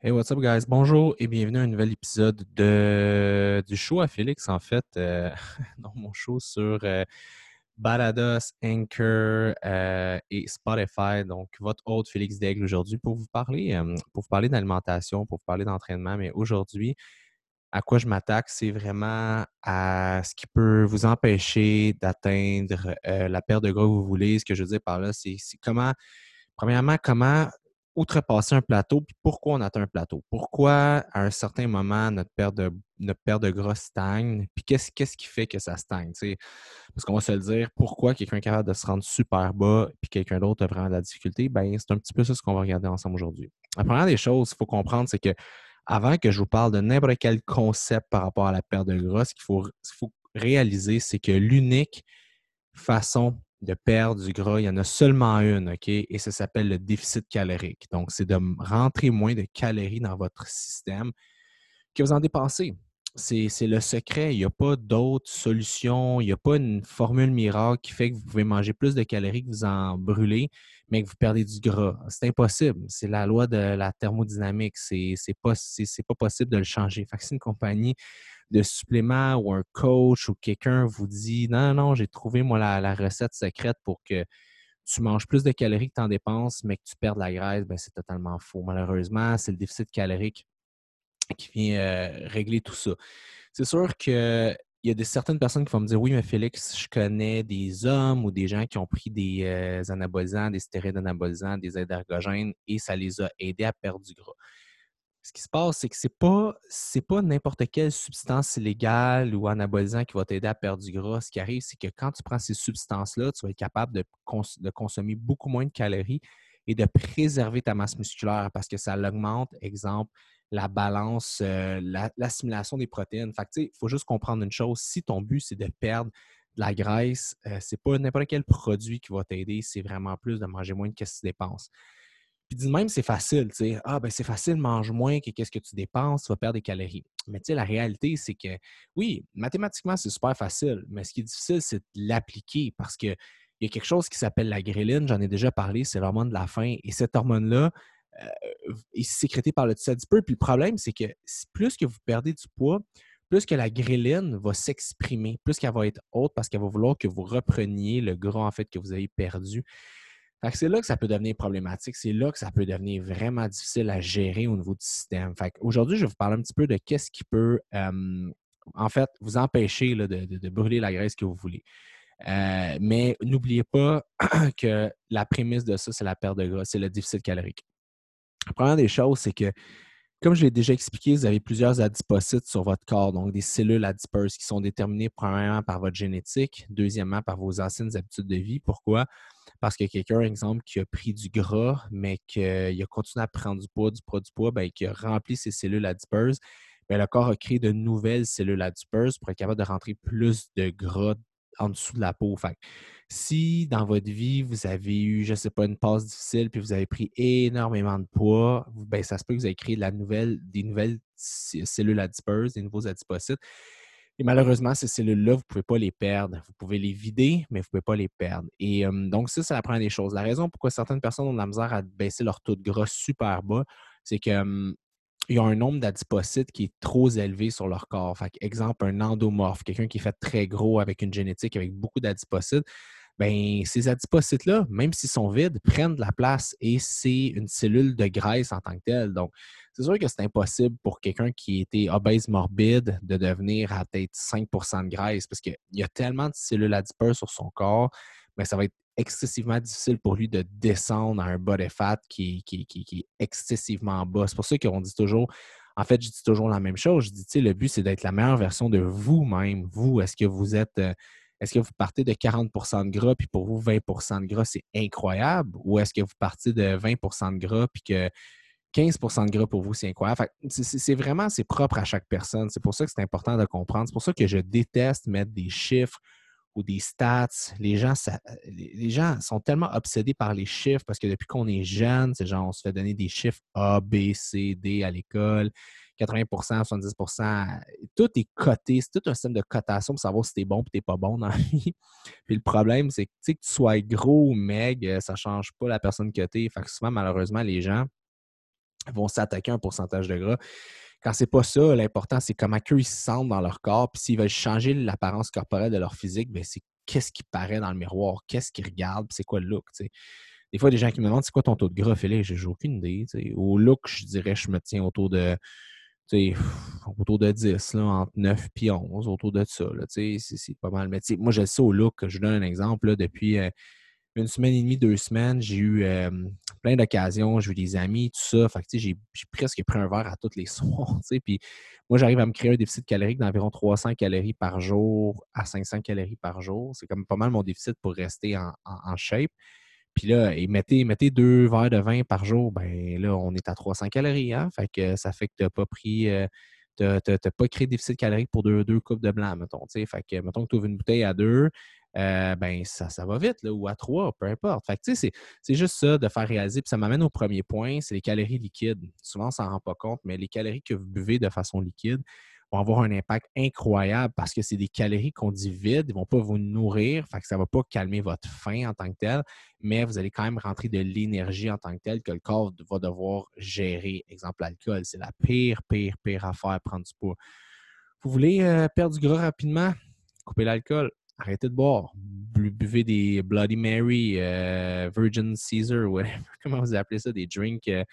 Hey, what's up, guys? Bonjour et bienvenue à un nouvel épisode de, du show à Félix, en fait, euh, dans mon show sur euh, Balados, Anchor euh, et Spotify. Donc, votre hôte Félix Daigle aujourd'hui pour vous parler, pour vous parler d'alimentation, pour vous parler d'entraînement. Mais aujourd'hui, à quoi je m'attaque, c'est vraiment à ce qui peut vous empêcher d'atteindre la perte de gras que vous voulez. Ce que je veux dire par là, c'est comment, premièrement, comment outrepasser un plateau, puis pourquoi on atteint un plateau? Pourquoi, à un certain moment, notre perte de, notre perte de gras stagne, puis qu'est-ce, qui fait que ça stagne? Parce qu'on va se le dire, pourquoi quelqu'un est capable de se rendre super bas, puis quelqu'un d'autre a vraiment de la difficulté? Ben, c'est un petit peu ça ce qu'on va regarder ensemble aujourd'hui. La première des choses qu'il faut comprendre, c'est que avant que je vous parle de n'importe quel concept par rapport à la perte de gras, qu'il faut, ce qu'il faut réaliser, c'est que l'unique façon de perdre du gras, il y en a seulement une, OK? Et ça s'appelle le déficit calorique. Donc, c'est de rentrer moins de calories dans votre système que vous en dépensez. C'est le secret. Il n'y a pas d'autre solution. Il n'y a pas une formule miracle qui fait que vous pouvez manger plus de calories que vous en brûlez, mais que vous perdez du gras. C'est impossible. C'est la loi de la thermodynamique. C'est pas, pas possible de le changer. Fait compagnie de supplément ou un coach ou quelqu'un vous dit non, non, j'ai trouvé moi la, recette secrète pour que tu manges plus de calories que tu en dépenses, mais que tu perdes la graisse, ben, c'est totalement faux. Malheureusement, c'est le déficit calorique qui vient euh, régler tout ça. C'est sûr qu'il y a des, certaines personnes qui vont me dire Oui, mais Félix, je connais des hommes ou des gens qui ont pris des euh, anabolisants, des stéroïdes anabolisants, des aides ergogènes et ça les a aidés à perdre du gras ce qui se passe, c'est que ce n'est pas, pas n'importe quelle substance illégale ou anabolisant qui va t'aider à perdre du gras. Ce qui arrive, c'est que quand tu prends ces substances-là, tu vas être capable de, consommer beaucoup moins de calories et de préserver ta masse musculaire parce que ça augmente, exemple, la balance, euh, l'assimilation des protéines. Fait il faut juste comprendre une chose. Si ton but, c'est de perdre de la graisse, euh, ce n'est pas n'importe quel produit qui va t'aider, c'est vraiment plus de manger moins que ce que tu dépenses. Puis dis même, c'est facile, tu sais. Ah, ben c'est facile, mange moins que qu'est-ce que tu dépenses, tu vas perdre des calories. Mais tu sais, la réalité, c'est que oui, mathématiquement, c'est super facile, mais ce qui est difficile, c'est de l'appliquer parce qu'il y a quelque chose qui s'appelle la gréline, j'en ai déjà parlé, c'est l'hormone de la faim. Et cette hormone-là euh, est sécrétée par le tissu adipeux. Puis le problème, c'est que plus que vous perdez du poids, plus que la gréline va s'exprimer, plus qu'elle va être haute parce qu'elle va vouloir que vous repreniez le gras en fait que vous avez perdu c'est là que ça peut devenir problématique. C'est là que ça peut devenir vraiment difficile à gérer au niveau du système. Aujourd'hui, je vais vous parler un petit peu de qu'est-ce qui peut, en fait, vous empêcher de, brûler la graisse que vous voulez. Euh, mais n'oubliez pas que la prémisse de ça, c'est la perte de gras, c'est le déficit calorique. La première des choses, c'est que, comme je l'ai déjà expliqué, vous avez plusieurs adipocytes sur votre corps, donc des cellules adipeuses qui sont déterminées premièrement par votre génétique, deuxièmement par vos anciennes habitudes de vie. Pourquoi? Parce que quelqu'un, exemple, qui a pris du gras, mais qu'il a continué à prendre du poids, du poids, du poids, bien, qui a rempli ses cellules adipeuses, bien, le corps a créé de nouvelles cellules adipeuses pour être capable de rentrer plus de gras en dessous de la peau. Si dans votre vie, vous avez eu, je ne sais pas, une passe difficile, puis vous avez pris énormément de poids, bien, ça se peut que vous ayez créé la nouvelle, des nouvelles cellules adipeuses, des nouveaux adipocytes. Et malheureusement, ces cellules-là, vous ne pouvez pas les perdre. Vous pouvez les vider, mais vous ne pouvez pas les perdre. Et donc, ça, c'est la première des choses. La raison pourquoi certaines personnes ont de la misère à baisser leur taux de gras super bas, c'est qu'ils y a un nombre d'adipocytes qui est trop élevé sur leur corps. Fait exemple, un endomorphe, quelqu'un qui est fait très gros avec une génétique avec beaucoup d'adipocytes, ben, ces adipocytes-là, même s'ils sont vides, prennent de la place et c'est une cellule de graisse en tant que telle. Donc, c'est sûr que c'est impossible pour quelqu'un qui était obèse morbide de devenir à peut-être 5% de graisse parce qu'il y a tellement de cellules adipeuses sur son corps, mais ben, ça va être excessivement difficile pour lui de descendre à un body fat qui, qui, est excessivement bas. C'est pour ça qu'on dit toujours, en fait, je dis toujours la même chose. Je dis, tu sais, le but, c'est d'être la meilleure version de vous-même. Vous, est-ce que vous êtes euh, est-ce que vous partez de 40% de gras, puis pour vous, 20% de gras, c'est incroyable? Ou est-ce que vous partez de 20% de gras, puis que 15% de gras pour vous, c'est incroyable? C'est vraiment, c'est propre à chaque personne. C'est pour ça que c'est important de comprendre. C'est pour ça que je déteste mettre des chiffres ou des stats. Les gens, les gens sont tellement obsédés par les chiffres parce que depuis qu'on est jeune, c'est genre, on se fait donner des chiffres A, B, C, D à l'école. 80% 70% tout est coté. C'est tout un système de cotation pour savoir si tu es bon ou tu n'es pas bon dans la vie. Puis le problème, c'est que, que tu sois gros ou maigre, ça ne change pas la personne que tu es. Fait que souvent, malheureusement, les gens, vont s'attaquer à un pourcentage de gras. Quand c'est pas ça, l'important, c'est comment eux ils se sentent dans leur corps. Puis s'ils veulent changer l'apparence corporelle de leur physique, ben, c'est qu'est-ce qui paraît dans le miroir, qu'est-ce qu'ils regardent, c'est quoi le look. Des fois, des gens qui me demandent c'est quoi ton taux de gras, Félix, j'ai aucune idée. Au look, je dirais je me tiens autour de autour de 10, là, entre 9 et 11, autour de ça. C'est pas mal. Mais moi, je sais au look. Je vous donne un exemple. Là, depuis euh, une semaine et demie, deux semaines, j'ai eu plein d'occasions, j'ai eu des amis, tout ça. Fait j'ai, presque pris un verre à tous les soirs. Puis moi, j'arrive à me créer un déficit calorique d'environ 300 calories par jour à 500 calories par jour. C'est comme pas mal mon déficit pour rester en, shape. Puis là, et mettez, deux verres de vin par jour, ben là, on est à 300 calories. Hein? Fait que ça fait que tu n'as pas pris. Euh, tu n'as pas créé de déficit calorique pour deux, deux coupes de blanc, mettons. Fait que, mettons que tu ouvres une bouteille à deux, euh, ben ça, ça va vite, là, ou à trois, peu importe. Fait c'est, c'est juste ça de faire réaliser. Puis ça m'amène au premier point, c'est les calories liquides. Souvent, on s'en rend pas compte, mais les calories que vous buvez de façon liquide vont avoir un impact incroyable parce que c'est des calories qu'on dit vides, ils ne vont pas vous nourrir, fait que ça ne va pas calmer votre faim en tant que tel, mais vous allez quand même rentrer de l'énergie en tant que tel que le corps va devoir gérer. Exemple, l'alcool, c'est la pire, pire, pire affaire, prendre du poids. Vous voulez euh, perdre du gras rapidement? Coupez l'alcool arrêtez de boire. Buvez des Bloody Mary, euh, Virgin Caesar, comment vous appelez ça, des drinks euh,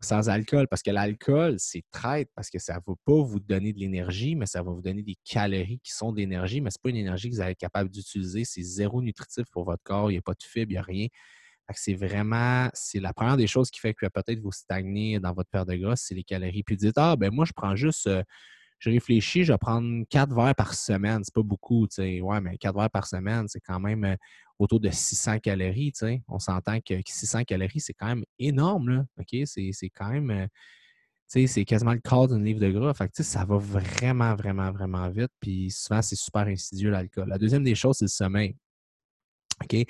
sans alcool. Parce que l'alcool, c'est traite parce que ça ne va pas vous donner de l'énergie, mais ça va vous donner des calories qui sont d'énergie, mais ce n'est pas une énergie que vous allez être capable d'utiliser. C'est zéro nutritif pour votre corps. Il n'y a pas de fibres, il n'y a rien. C'est vraiment, c'est la première des choses qui fait que peut-être vous stagnez dans votre perte de gras, c'est les calories. Puis vous dites, ah, ben moi, je prends juste. Euh, je réfléchis, je vais prendre quatre verres par semaine. C'est pas beaucoup, tu sais. Ouais, mais quatre verres par semaine, c'est quand même euh, autour de 600 calories, tu sais. On s'entend que 600 calories, c'est quand même énorme, là. OK? C'est quand même, euh, tu sais, c'est quasiment le quart d'une livre de gras. Fait ça va vraiment, vraiment, vraiment vite. Puis souvent, c'est super insidieux, l'alcool. La deuxième des choses, c'est le sommeil. OK?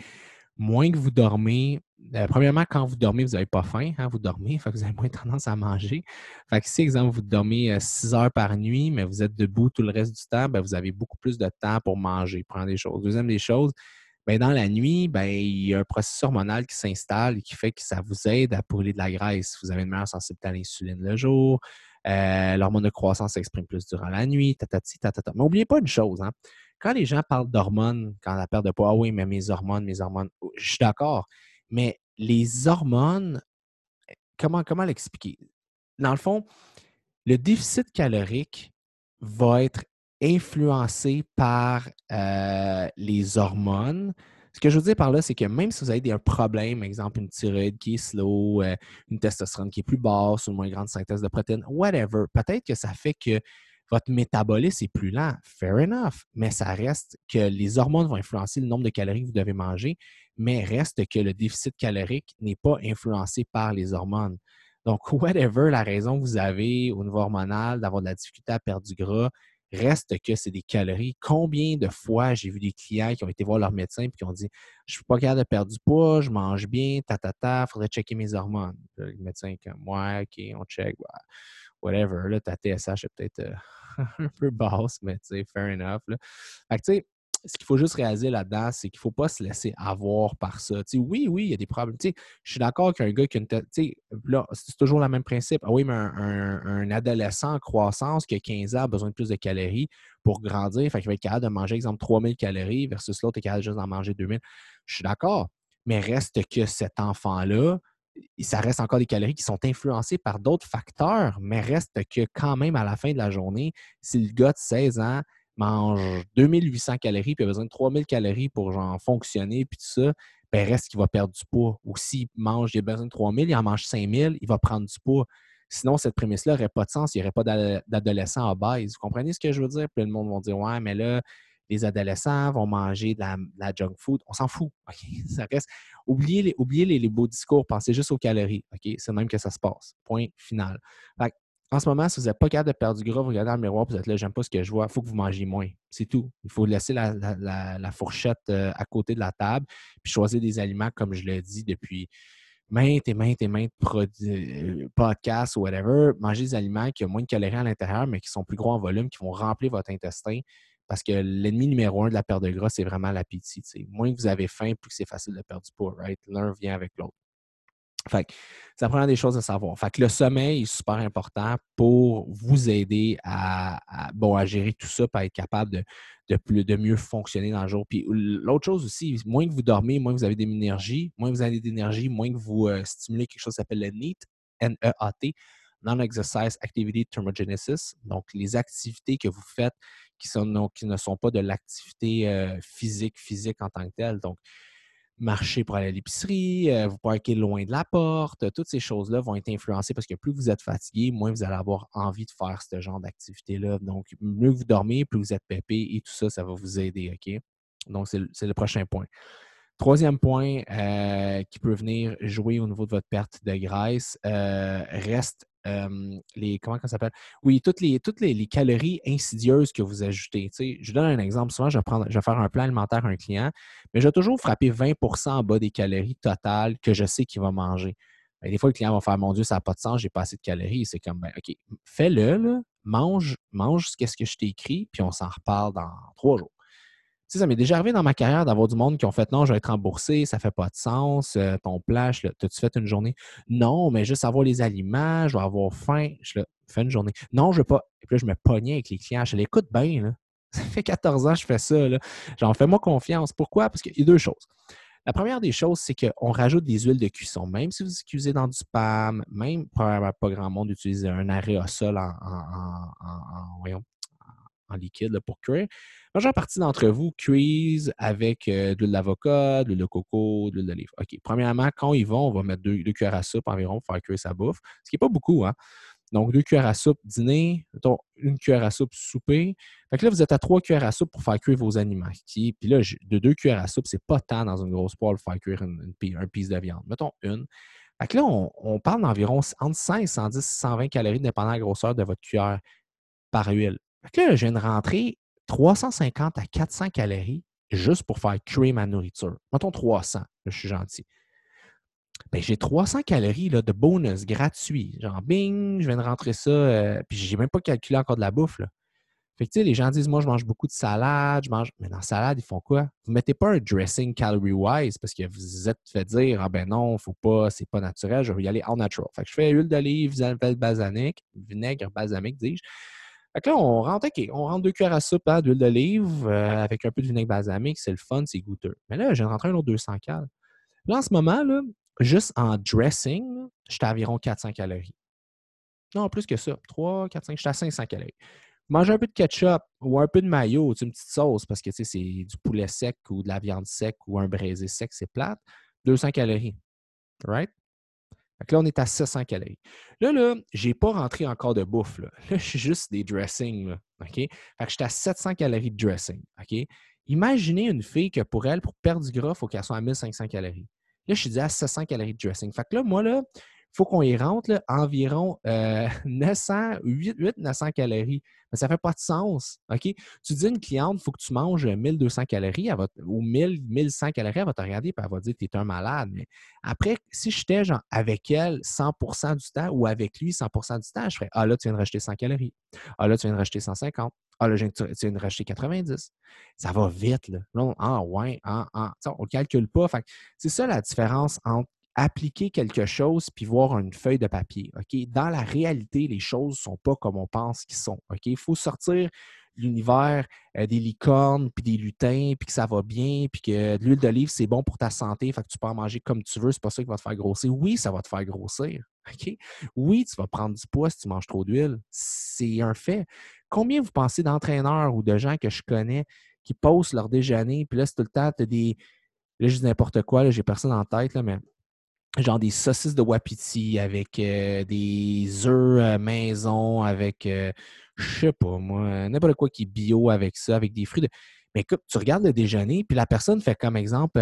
moins que vous dormez, euh, premièrement, quand vous dormez, vous n'avez pas faim, hein, vous dormez, vous avez moins tendance à manger. Fait que si, exemple, vous dormez 6 euh, heures par nuit, mais vous êtes debout tout le reste du temps, ben, vous avez beaucoup plus de temps pour manger, prendre des choses. Deuxième des choses, ben, dans la nuit, ben, il y a un processus hormonal qui s'installe et qui fait que ça vous aide à brûler de la graisse. Vous avez une meilleure sensibilité à l'insuline le jour, euh, l'hormone de croissance s'exprime plus durant la nuit, tatati, tatata. Mais n'oubliez pas une chose, hein, quand les gens parlent d'hormones, quand la perte de poids, ah oui, mais mes hormones, mes hormones, oh, je suis d'accord. Mais les hormones, comment, comment l'expliquer? Dans le fond, le déficit calorique va être influencé par euh, les hormones. Ce que je veux dire par là, c'est que même si vous avez un problème, exemple une thyroïde qui est slow, euh, une testostérone qui est plus basse, une moins grande synthèse de protéines, whatever, peut-être que ça fait que votre métabolisme est plus lent. Fair enough. Mais ça reste que les hormones vont influencer le nombre de calories que vous devez manger, mais reste que le déficit calorique n'est pas influencé par les hormones. Donc, whatever la raison que vous avez au niveau hormonal d'avoir de la difficulté à perdre du gras, reste que c'est des calories. Combien de fois j'ai vu des clients qui ont été voir leur médecin et qui ont dit Je ne suis pas capable de perdre du poids, je mange bien, ta ta ta, faudrait checker mes hormones. Le médecin comme Ouais, OK, on check. Whatever. Là, ta TSH est peut-être euh, un peu basse, mais tu sais, fair enough. Là. Fait que tu sais, ce qu'il faut juste réaliser là-dedans, c'est qu'il ne faut pas se laisser avoir par ça. oui, oui, il y a des problèmes. je suis d'accord qu'un gars qui a une tête. Là, c'est toujours le même principe. Ah oui, mais un, adolescent en croissance qui a 15 ans a besoin de plus de calories pour grandir. Fait qu'il va être capable de manger, exemple, 3000 calories versus l'autre est capable juste d'en manger 2000. Je suis d'accord. Mais reste que cet enfant-là, ça reste encore des calories qui sont influencées par d'autres facteurs, mais reste que quand même à la fin de la journée, si le gars de 16 ans mange 2800 calories puis a besoin de 3000 calories pour genre, fonctionner puis tout ça, ben reste qu'il va perdre du poids. Ou s'il mange, il a besoin de 3000, il en mange 5000, il va prendre du poids. Sinon, cette prémisse-là n'aurait pas de sens. Il n'y aurait pas d'adolescent à base. Vous comprenez ce que je veux dire? Puis le monde va dire Ouais, mais là, les adolescents vont manger de la, junk food. On s'en fout. Ça reste. Oubliez, les, oubliez les, beaux discours, pensez juste aux calories. C'est même que ça se passe. Point final. en ce moment, si vous n'êtes pas capable de perdre du gras, vous regardez dans le miroir, vous êtes là, j'aime pas ce que je vois, il faut que vous mangez moins. C'est tout. Il faut laisser la, fourchette euh, à côté de la table, puis choisir des aliments, comme je l'ai dit depuis maintes et maintes et maintes euh, podcasts ou whatever. Manger des aliments qui ont moins de calories à l'intérieur, mais qui sont plus gros en volume, qui vont remplir votre intestin, parce que l'ennemi numéro un de la perte de gras, c'est vraiment l'appétit. Moins que vous avez faim, plus c'est facile de perdre du poids, right? L'un vient avec l'autre. Fait que c'est la première des choses à savoir. Fait que le sommeil est super important pour vous aider à, bon, à gérer tout ça, pour être capable de, de, plus, de mieux fonctionner dans le jour. Puis l'autre chose aussi, moins que vous dormez, moins que vous avez d'énergie, moins que vous avez d'énergie, moins que vous euh, stimulez quelque chose qui s'appelle le NEAT, N-E-A-T, Non-Exercise Activity Thermogenesis. Donc, les activités que vous faites qui, ne sont pas de l'activité euh, physique, physique en tant que telle. Donc, marcher pour aller à l'épicerie, euh, vous parquer loin de la porte, toutes ces choses-là vont être influencées parce que plus vous êtes fatigué, moins vous allez avoir envie de faire ce genre d'activité-là. Donc, mieux vous dormez, plus vous êtes pépé et tout ça, ça va vous aider, OK? Donc, c'est le, prochain point. Troisième point euh, qui peut venir jouer au niveau de votre perte de graisse, reste les. Comment ça s'appelle? Oui, toutes les, toutes les, calories insidieuses que vous ajoutez. je donne un exemple. Souvent, je vais, je vais faire un plan alimentaire à un client, mais je vais toujours frapper 20% en bas des calories totales que je sais qu'il va manger. Ben, des fois, le client va faire Mon Dieu, ça n'a pas de sens, j'ai pas assez de calories. C'est comme ben, OK, fais-le, mange, mange ce que je t'ai écrit, puis on s'en reparle dans trois jours ça m'est déjà arrivé dans ma carrière d'avoir du monde qui ont fait non, je vais être remboursé, ça fait pas de sens, euh, ton plage, t'as-tu fait une journée? Non, mais juste avoir les aliments, je vais avoir faim, je fais une journée. Non, je veux pas. Et puis là, je me pognais avec les clients, je l'écoute bien, là. Ça fait 14 ans que je fais ça, là. Genre, fais-moi confiance. Pourquoi? Parce qu'il y a deux choses. La première des choses, c'est qu'on rajoute des huiles de cuisson. Même si vous cuisez dans du spam, même pas, pas grand monde utilise un aérosol en, en, en, en liquide pour cuire. La majeure partie d'entre vous cuisent avec euh, de l'huile d'avocat, de l'huile coco, de l'huile d'olive. OK. Premièrement, quand ils vont, on va mettre deux, cuillères à soupe environ pour faire cuire sa bouffe, ce qui n'est pas beaucoup. Hein? Donc, deux cuillères à soupe dîner, une cuillère à soupe souper. Fait que là, vous êtes à trois cuillères à soupe pour faire cuire vos aliments. Puis là, de deux cuillères à soupe, c'est pas tant dans une grosse poêle pour faire cuire une, un piece de viande. Mettons une. Fait que là, on, parle d'environ entre 100 et 110, 120 calories, dépendant de la grosseur de votre cuillère par huile. Que je viens de rentrer 350 à 400 calories juste pour faire cuire ma nourriture. Mettons 300, je suis gentil. Ben, j'ai 300 calories là, de bonus gratuit. Genre, bing, je viens de rentrer ça, euh, puis j'ai même pas calculé encore de la bouffe. Là. Fait que, les gens disent, moi, je mange beaucoup de salade, je mange. Mais dans la salade, ils font quoi? Vous mettez pas un dressing calorie-wise parce que vous êtes fait dire, ah ben non, faut pas, c'est pas naturel, je vais y aller all natural. Fait que je fais huile d'olive, vinaigre balsamique, dis-je. Fait que là, on rentre, OK, on rentre deux cuillères à soupe hein, d'huile d'olive euh, avec un peu de vinaigre balsamique, c'est le fun, c'est goûteux. Mais là, j'ai rentré un autre 200 cal. Là, en ce moment, là, juste en dressing, j'étais à environ 400 calories. Non, plus que ça. 3, 4, 5, j'étais à 500 calories. Manger un peu de ketchup ou un peu de mayo, une petite sauce, parce que c'est du poulet sec ou de la viande sec ou un braisé sec, c'est plate. 200 calories. Right? Là, on est à 700 calories. Là, là, j'ai pas rentré encore de bouffe. Là, là je suis juste des dressings. OK? Fait que j'étais à 700 calories de dressing. OK? Imaginez une fille que pour elle, pour perdre du gras, il faut qu'elle soit à 1500 calories. Là, je suis dit à 700 calories de dressing. Fait que là, moi, là, faut qu'on y rentre environ 900, 8, 900 calories. Mais ça ne fait pas de sens. Tu dis à une cliente, il faut que tu manges 1200 calories ou 1000, 1100 calories, elle va te regarder et elle va dire tu es un malade. Mais après, si j'étais genre avec elle 100% du temps ou avec lui 100% du temps, je ferais Ah là, tu viens de racheter 100 calories. Ah là, tu viens de racheter 150. Ah là, tu viens de racheter 90. Ça va vite. Là. ah ouais, ah, ah. on ne calcule pas. C'est ça la différence entre appliquer quelque chose puis voir une feuille de papier. Dans la réalité, les choses ne sont pas comme on pense qu'ils sont. Il faut sortir l'univers euh, des licornes puis des lutins puis que ça va bien puis que l'huile d'olive, c'est bon pour ta santé, fait que tu peux en manger comme tu veux, c'est pas ça qui va te faire grossir. Oui, ça va te faire grossir. Oui, tu vas prendre du poids si tu manges trop d'huile. C'est un fait. Combien vous pensez d'entraîneurs ou de gens que je connais qui posent leur déjeuner, puis là, c'est tout le temps, tu as des. Là, je dis n'importe quoi, j'ai personne en tête, là, mais genre des saucisses de wapiti avec euh, des œufs euh, maison, avec, euh, je sais pas moi, n'importe quoi qui est bio avec ça, avec des fruits. De... Mais écoute, tu regardes le déjeuner, puis la personne fait comme exemple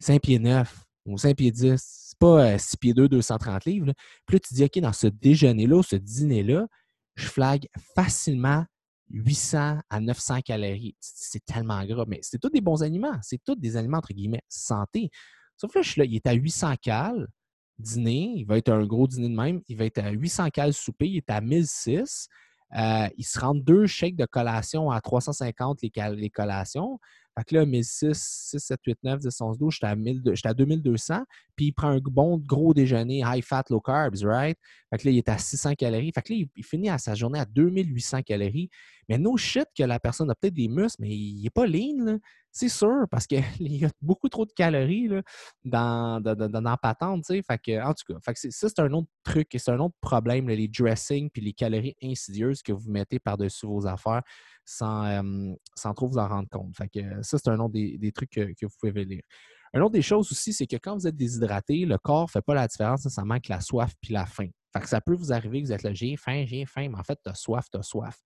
5 pieds 9 ou 5 pieds 10. C'est pas 6 pieds 2, 230 livres. Puis là, tu dis, OK, dans ce déjeuner-là, ce dîner-là, je flague facilement 800 à 900 calories. C'est tellement gras, mais c'est tous des bons aliments. C'est tous des aliments, entre guillemets, santé. Sauf suis là, il est à 800 cales dîner. Il va être un gros dîner de même. Il va être à 800 cales souper. Il est à 1006. Euh, il se rend deux chèques de collation à 350 les, collations. Fait que là, 1006, 6, 7, 8, 9, 10, 11, 12, j'étais à, 1000 j'étais à 2200. Puis il prend un bon gros déjeuner, high fat, low carbs, right? Fait que là, il est à 600 calories. Fait que là, il, finit à sa journée à 2800 calories. Mais no shit que la personne a peut-être des muscles, mais il n'est pas lean, là. C'est sûr, parce qu'il y a beaucoup trop de calories là, dans, dans, dans, patente, en tout cas, ça, c'est un autre truc et c'est un autre problème, les dressings puis les calories insidieuses que vous mettez par-dessus vos affaires sans, sans trop vous en rendre compte. Que ça, c'est un autre des, trucs que, vous pouvez lire. Un autre des choses aussi, c'est que quand vous êtes déshydraté, le corps ne fait pas la différence nécessairement avec la soif puis la faim. Fait que ça peut vous arriver que vous êtes là, j'ai faim, j'ai faim, mais en fait, tu as soif, tu as soif.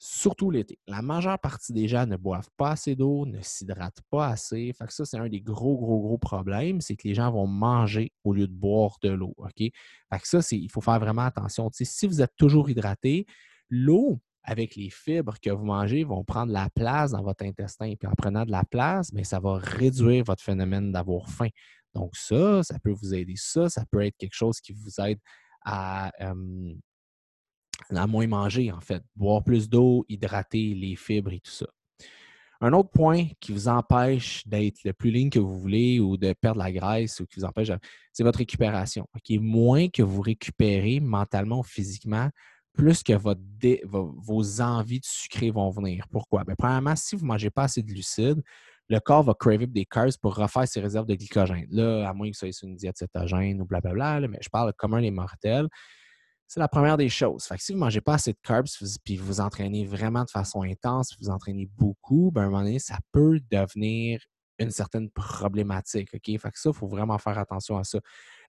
Surtout l'été. La majeure partie des gens ne boivent pas assez d'eau, ne s'hydratent pas assez. Fait ça, c'est un des gros, gros, gros problèmes, c'est que les gens vont manger au lieu de boire de l'eau. OK? Fait que ça, il faut faire vraiment attention. si vous êtes toujours hydraté, l'eau, avec les fibres que vous mangez, vont prendre la place dans votre intestin. Puis en prenant de la place, mais ça va réduire votre phénomène d'avoir faim. Donc, ça, ça peut vous aider. Ça, ça peut être quelque chose qui vous aide à, à moins manger, en fait. Boire plus d'eau, hydrater les fibres et tout ça. Un autre point qui vous empêche d'être le plus ligne que vous voulez ou de perdre la graisse ou qui vous empêche, c'est votre récupération. Moins que vous récupérez mentalement ou physiquement, plus que vos envies de sucrer vont venir. Pourquoi? Bien, premièrement, si vous ne mangez pas assez de glucides, le corps va craver des carbs pour refaire ses réserves de glycogène. Là, à moins que soyez sur une diète cétogène ou blablabla, mais je parle commun des mortels. C'est la première des choses. Fait que si vous ne mangez pas assez de carbs puis vous vous entraînez vraiment de façon intense, vous entraînez beaucoup, ben à un moment donné, ça peut devenir une certaine problématique. Fait que ça, il faut vraiment faire attention à ça.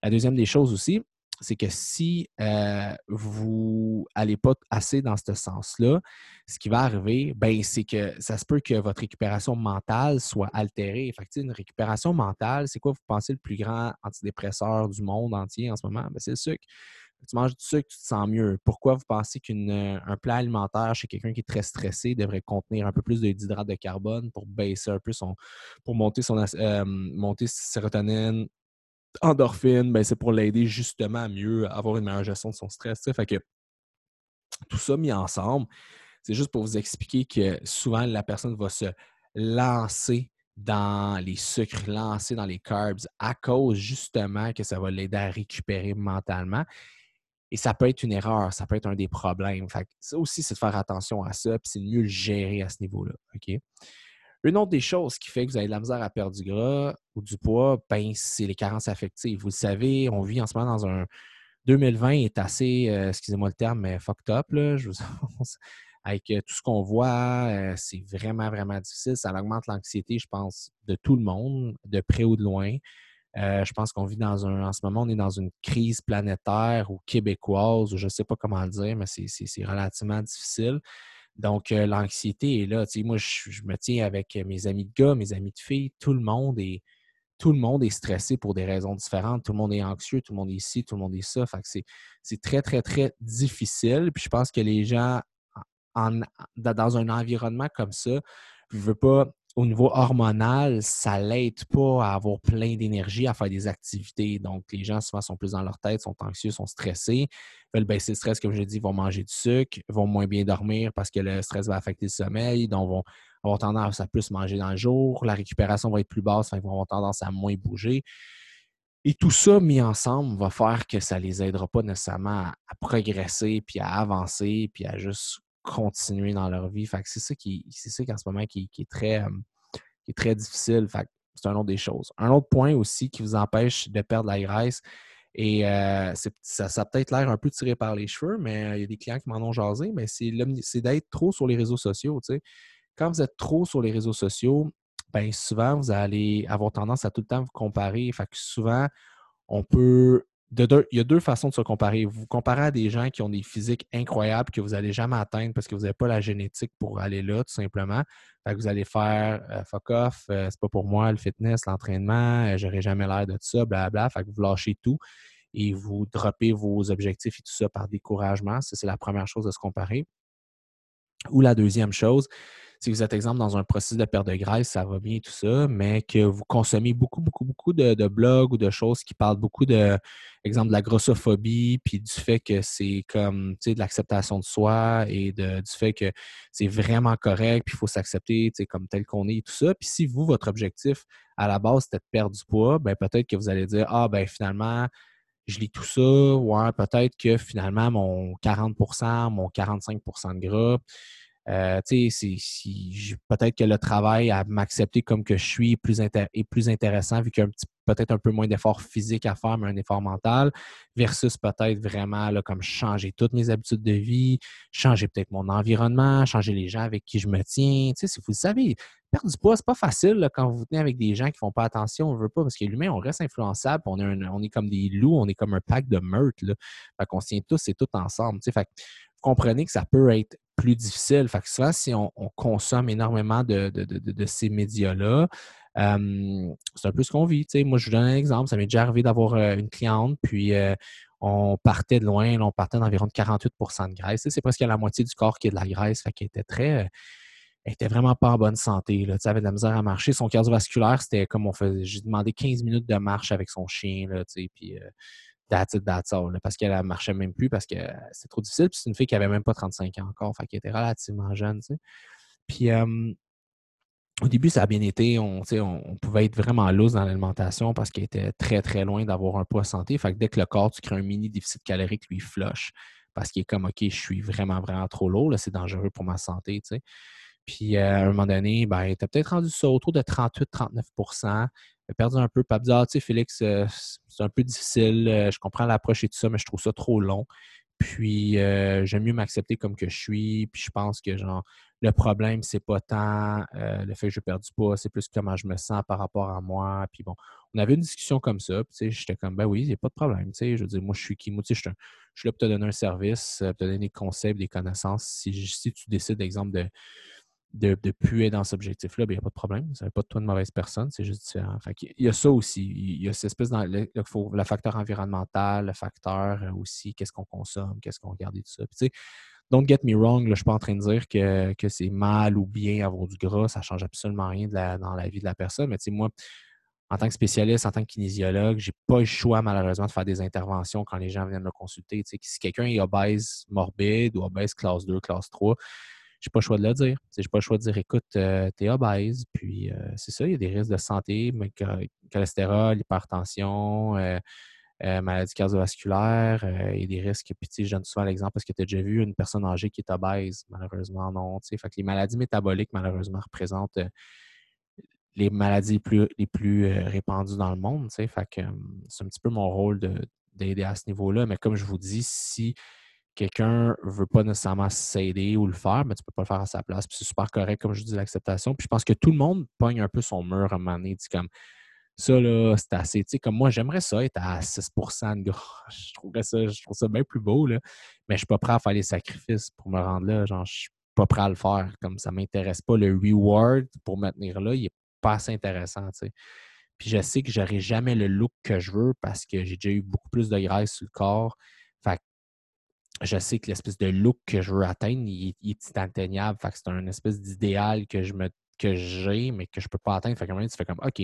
La deuxième des choses aussi, c'est que si euh, vous n'allez pas assez dans ce sens-là, ce qui va arriver, ben, c'est que ça se peut que votre récupération mentale soit altérée. Fait une récupération mentale, c'est quoi? Vous pensez le plus grand antidépresseur du monde entier en ce moment? Ben, c'est le sucre. Tu manges du sucre, tu te sens mieux. Pourquoi vous pensez qu'un plat alimentaire chez quelqu'un qui est très stressé devrait contenir un peu plus d'hydrate de carbone pour baisser un peu son. pour monter son euh, monter sérotonine, endorphine, ben, c'est pour l'aider justement à mieux avoir une meilleure gestion de son stress. Que tout ça mis ensemble, c'est juste pour vous expliquer que souvent la personne va se lancer dans les sucres, lancer dans les carbs à cause justement que ça va l'aider à récupérer mentalement. Et ça peut être une erreur, ça peut être un des problèmes. Fait ça aussi, c'est de faire attention à ça, puis c'est de mieux le gérer à ce niveau-là. Une autre des choses qui fait que vous avez de la misère à perdre du gras ou du poids, ben, c'est les carences affectives. Vous le savez, on vit en ce moment dans un 2020 est assez, euh, excusez-moi le terme, mais fucked up. Là, je vous avec euh, tout ce qu'on voit, euh, c'est vraiment, vraiment difficile. Ça augmente l'anxiété, je pense, de tout le monde, de près ou de loin. Je pense qu'on vit dans un, en ce moment, on est dans une crise planétaire ou québécoise, ou je ne sais pas comment le dire, mais c'est relativement difficile. Donc, euh, l'anxiété est là. moi, je, me tiens avec mes amis de gars, mes amis de filles, tout le monde est. Tout le monde est stressé pour des raisons différentes. Tout le monde est anxieux, tout le monde est ici, tout le monde est ça. C'est très, très, très difficile. Puis je pense que les gens, en, dans un environnement comme ça, je veux pas au niveau hormonal, ça l'aide pas à avoir plein d'énergie, à faire des activités. Donc, les gens souvent sont plus dans leur tête, sont anxieux, sont stressés, veulent baisser le stress, comme je dis, vont manger du sucre, vont moins bien dormir parce que le stress va affecter le sommeil, donc vont avoir tendance à plus manger dans le jour, la récupération va être plus basse, ils vont avoir tendance à moins bouger. Et tout ça mis ensemble va faire que ça ne les aidera pas nécessairement à, progresser, puis à avancer, puis à juste continuer dans leur vie. Fait c'est ça qui, c'est ça qu'en ce moment qui, est très, qui est très difficile. Fait c'est un autre des choses. Un autre point aussi qui vous empêche de perdre la graisse, et ça, ça a peut-être l'air un peu tiré par les cheveux, mais il y a des clients qui m'en ont jasé, mais c'est, d'être trop sur les réseaux sociaux. Quand vous êtes trop sur les réseaux sociaux, ben souvent, vous allez avoir tendance à tout le temps vous comparer. Fait que souvent, on peut il y a deux façons de se comparer. Vous, vous comparez à des gens qui ont des physiques incroyables que vous n'allez jamais atteindre parce que vous n'avez pas la génétique pour aller là, tout simplement. Fait que vous allez faire euh, fuck off, euh, c'est pas pour moi, le fitness, l'entraînement, euh, j'aurai jamais l'air de tout ça, blablabla. Fait que vous lâchez tout et vous droppez vos objectifs et tout ça par découragement. Ça, c'est la première chose à se comparer. Ou la deuxième chose, si vous êtes, exemple, dans un processus de perte de graisse, ça va bien tout ça, mais que vous consommez beaucoup, beaucoup, beaucoup de, blogs ou de choses qui parlent beaucoup de, exemple, de la grossophobie, puis du fait que c'est comme, tu sais, de l'acceptation de soi et du fait que c'est vraiment correct, puis il faut s'accepter, tu sais, comme tel qu'on est et tout ça. Puis si vous, votre objectif à la base, c'était de perdre du poids, ben peut-être que vous allez dire, ah, ben finalement, je lis tout ça, ouais, peut-être que finalement, mon 40% mon 45% de gras, euh, peut-être que le travail à m'accepter comme que je suis est plus, intéressant vu qu'il y a petit peut-être un peu moins d'effort physique à faire, mais un effort mental, versus peut-être vraiment comme changer toutes mes habitudes de vie, changer peut-être mon environnement, changer les gens avec qui je me tiens. Tu sais, si vous savez, perdre du poids, c'est pas facile quand vous vous tenez avec des gens qui font pas attention, on veut pas, parce que l'humain, on reste influençable, on est, on est comme des loups, on est comme un pack de meurtres. Là. Fait qu'on se tient tous et tout ensemble. Tu sais, fait vous comprenez que ça peut être plus difficile. Fait que souvent, si on, consomme énormément de ces médias-là, c'est un peu ce qu'on vit. Moi, je vous donne un exemple. Ça m'est déjà arrivé d'avoir une cliente, puis on partait de loin, on partait d'environ 48% de graisse. C'est presque la moitié du corps qui est de la graisse. Fait qu'elle était très. Elle était vraiment pas en bonne santé. Là. Elle avait de la misère à marcher. Son cardiovasculaire, c'était comme on faisait. J'ai demandé 15 minutes de marche avec son chien. Puis that's it, that's all, parce qu'elle ne marchait même plus parce que c'est trop difficile. Puis c'est une fille qui avait même pas 35 ans encore. Fait était relativement jeune. Puis au début, ça a bien été. On, pouvait être vraiment loose dans l'alimentation parce qu'il était très, très loin d'avoir un poids santé. Fait que dès que le corps, tu crées un mini déficit calorique, lui, flush parce qu'il est comme, OK, je suis vraiment, vraiment trop lourd. C'est dangereux pour ma santé. Puis euh, à un moment donné, ben, il était peut-être rendu ça autour de 38-39 Il a perdu un peu. Puis ah, tu sais, Félix, euh, c'est un peu difficile. Euh, je comprends l'approche et tout ça, mais je trouve ça trop long. Puis j'aime mieux m'accepter comme que je suis. Puis je pense que genre le problème, c'est pas tant euh, le fait que je perds du poids, c'est plus comment je me sens par rapport à moi. Puis bon, on avait une discussion comme ça. Puis j'étais comme, ben oui, il n'y a pas de problème. Je veux dire, moi, je suis qui? Moi, je suis, là pour te donner un service, pour te donner des concepts, des connaissances. Si, si tu décides, d'exemple, de de ne être dans cet objectif-là, ben, il n'y a pas de problème. Ça n'est pas de toi une mauvaise personne, c'est juste différent. il y a ça aussi. Il y a cette espèce dans le, le facteur environnemental, le facteur euh, aussi, qu'est-ce qu'on consomme, qu'est-ce qu'on regarde et tout ça. Puis, don't get me wrong, je ne suis pas en train de dire que, que c'est mal ou bien avoir du gras, ça ne change absolument rien dans la vie de la personne. Mais moi, en tant que spécialiste, en tant que kinésiologue, je n'ai pas le choix, malheureusement, de faire des interventions quand les gens viennent me consulter. si quelqu'un est obèse morbide ou obèse classe 2, classe 3, j'ai pas le choix de le dire. J'ai pas le choix de dire écoute, euh, tu es obèse, puis euh, c'est ça, il y a des risques de santé, mais cholestérol, hypertension, euh, maladie cardiovasculaire, il y a des risques. Puis je donne souvent l'exemple parce que tu as déjà vu une personne âgée qui est obèse, malheureusement, non. Fait que les maladies métaboliques, malheureusement, représentent les maladies les plus, les plus répandues dans le monde. Fait que c'est un petit peu mon rôle d'aider à ce niveau-là. Mais comme je vous dis, si quelqu'un ne veut pas nécessairement s'aider ou le faire, mais tu ne peux pas le faire à sa place. Puis c'est super correct, comme je dis, l'acceptation. Puis je pense que tout le monde pogne un peu son mur à un moment donné. Dit comme ça, là, c'est assez. Tu sais, comme moi, j'aimerais ça être à 6 de. Je trouverais ça, je trouve ça bien plus beau, là. Mais je ne suis pas prêt à faire les sacrifices pour me rendre là. Genre, je suis pas prêt à le faire. Comme ça ne m'intéresse pas. Le reward pour me tenir là, il n'est pas assez intéressant, sais. Puis je sais que je n'aurai jamais le look que je veux parce que j'ai déjà eu beaucoup plus de graisse sur le corps. Je sais que l'espèce de look que je veux atteindre, il, est inatteignable. Fait que c'est un espèce d'idéal que je me que j'ai, mais que je peux pas atteindre. Fait que tu fais comme OK,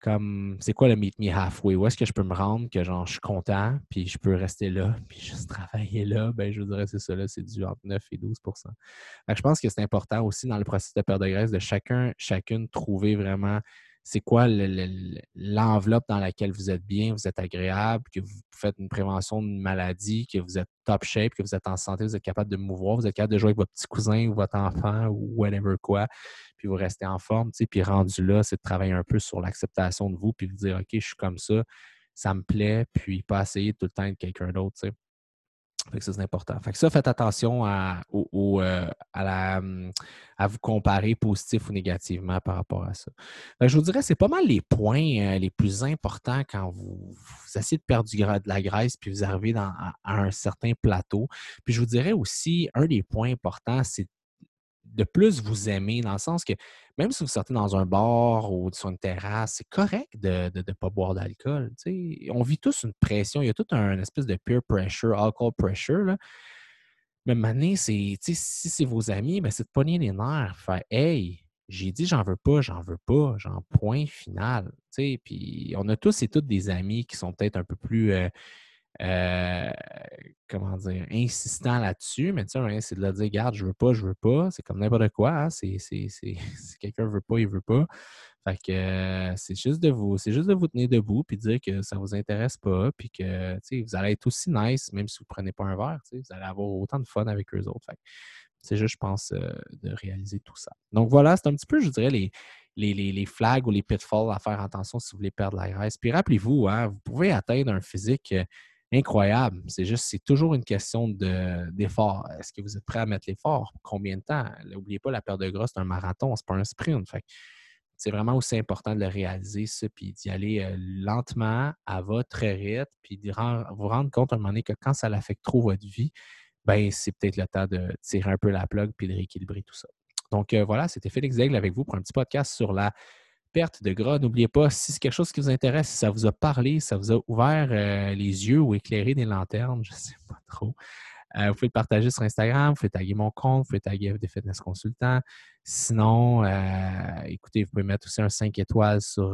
comme c'est quoi le meet me halfway? Où est-ce que je peux me rendre que genre je suis content, puis je peux rester là, puis juste travailler là? Ben, je vous dirais c'est ça là, c'est du entre 9 et 12 fait que Je pense que c'est important aussi dans le processus de perte de graisse de chacun, chacune trouver vraiment c'est quoi l'enveloppe dans laquelle vous êtes bien, vous êtes agréable, que vous faites une prévention d'une maladie, que vous êtes top shape, que vous êtes en santé, vous êtes capable de mouvoir, vous êtes capable de jouer avec votre petit cousin ou votre enfant ou whatever quoi, puis vous restez en forme, tu sais, puis rendu là, c'est de travailler un peu sur l'acceptation de vous, puis vous dire, OK, je suis comme ça, ça me plaît, puis pas essayer tout le temps de quelqu'un d'autre, tu sais. Fait que ça, c'est important. Fait que ça, faites attention à, euh, hum, à, vous comparer positif ou négativement par rapport à ça. je vous dirais, c'est pas mal les points euh, les plus importants quand vous, essayez de perdre du, de la graisse puis vous arrivez à, un certain plateau. Puis je vous dirais aussi, un des points importants, c'est de plus vous aimer, dans le sens que même si vous sortez dans un bar ou sur une terrasse, c'est correct de ne pas boire d'alcool. On vit tous une pression, il y a tout un espèce de peer pressure, alcohol pressure. Mais année, c'est, si c'est vos amis, ben, c'est de pogner les nerfs. Faire, hey, j'ai dit j'en veux pas, j'en veux pas, genre point final. Puis on a tous et toutes des amis qui sont peut-être un peu plus euh, euh, comment dire, insistant là-dessus, mais tu sais, c'est de leur dire, regarde, je veux pas, je veux pas. C'est comme n'importe quoi. Hein, c'est, si quelqu'un veut pas, il veut pas. Fait que euh, c'est juste de vous, c'est juste de vous tenir debout puis dire que ça vous intéresse pas, puis que vous allez être aussi nice, même si vous prenez pas un verre, vous allez avoir autant de fun avec eux autres. c'est juste, je pense, euh, de réaliser tout ça. Donc voilà, c'est un petit peu, je dirais, les, les, les, flags ou les pitfalls à faire attention si vous voulez perdre la graisse. Puis rappelez-vous, hein, vous pouvez atteindre un physique incroyable. C'est juste, c'est toujours une question d'effort. Est-ce que vous êtes prêt à mettre l'effort? Combien de temps? N'oubliez pas, la perte de gras, c'est un marathon, c'est pas un sprint. c'est vraiment aussi important de le réaliser, ça, puis d'y aller euh, lentement, à votre rythme, puis de vous rendre compte à un moment donné que quand ça l'affecte trop votre vie, ben c'est peut-être le temps de tirer un peu la plug puis de rééquilibrer tout ça. Donc euh, voilà, c'était Félix Daigle avec vous pour un petit podcast sur la perte de gras. N'oubliez pas, si c'est quelque chose qui vous intéresse, si ça vous a parlé, ça vous a ouvert euh, les yeux ou éclairé des lanternes, je ne sais pas trop. Euh, vous pouvez le partager sur Instagram, vous pouvez taguer mon compte, vous pouvez taguer FD Fitness Consultant. Sinon, euh, écoutez, vous pouvez mettre aussi un 5 étoiles sur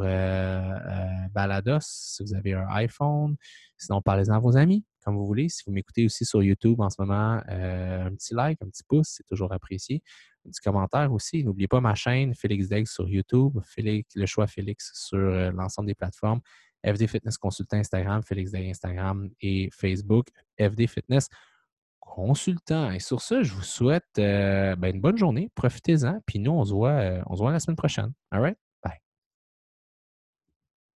Balados si vous avez un iPhone. Sinon, parlez-en à vos amis, comme vous voulez. Si vous m'écoutez aussi sur YouTube en ce moment, un petit like, un petit pouce, c'est toujours apprécié du commentaire aussi. N'oubliez pas ma chaîne Félix Degg sur YouTube, Félix, le choix Félix sur euh, l'ensemble des plateformes, FD Fitness Consultant Instagram, Félix Degg Instagram et Facebook, FD Fitness Consultant. Et sur ce, je vous souhaite euh, ben, une bonne journée. Profitez-en. Puis nous, on se voit, euh, on se voit la semaine prochaine. All right?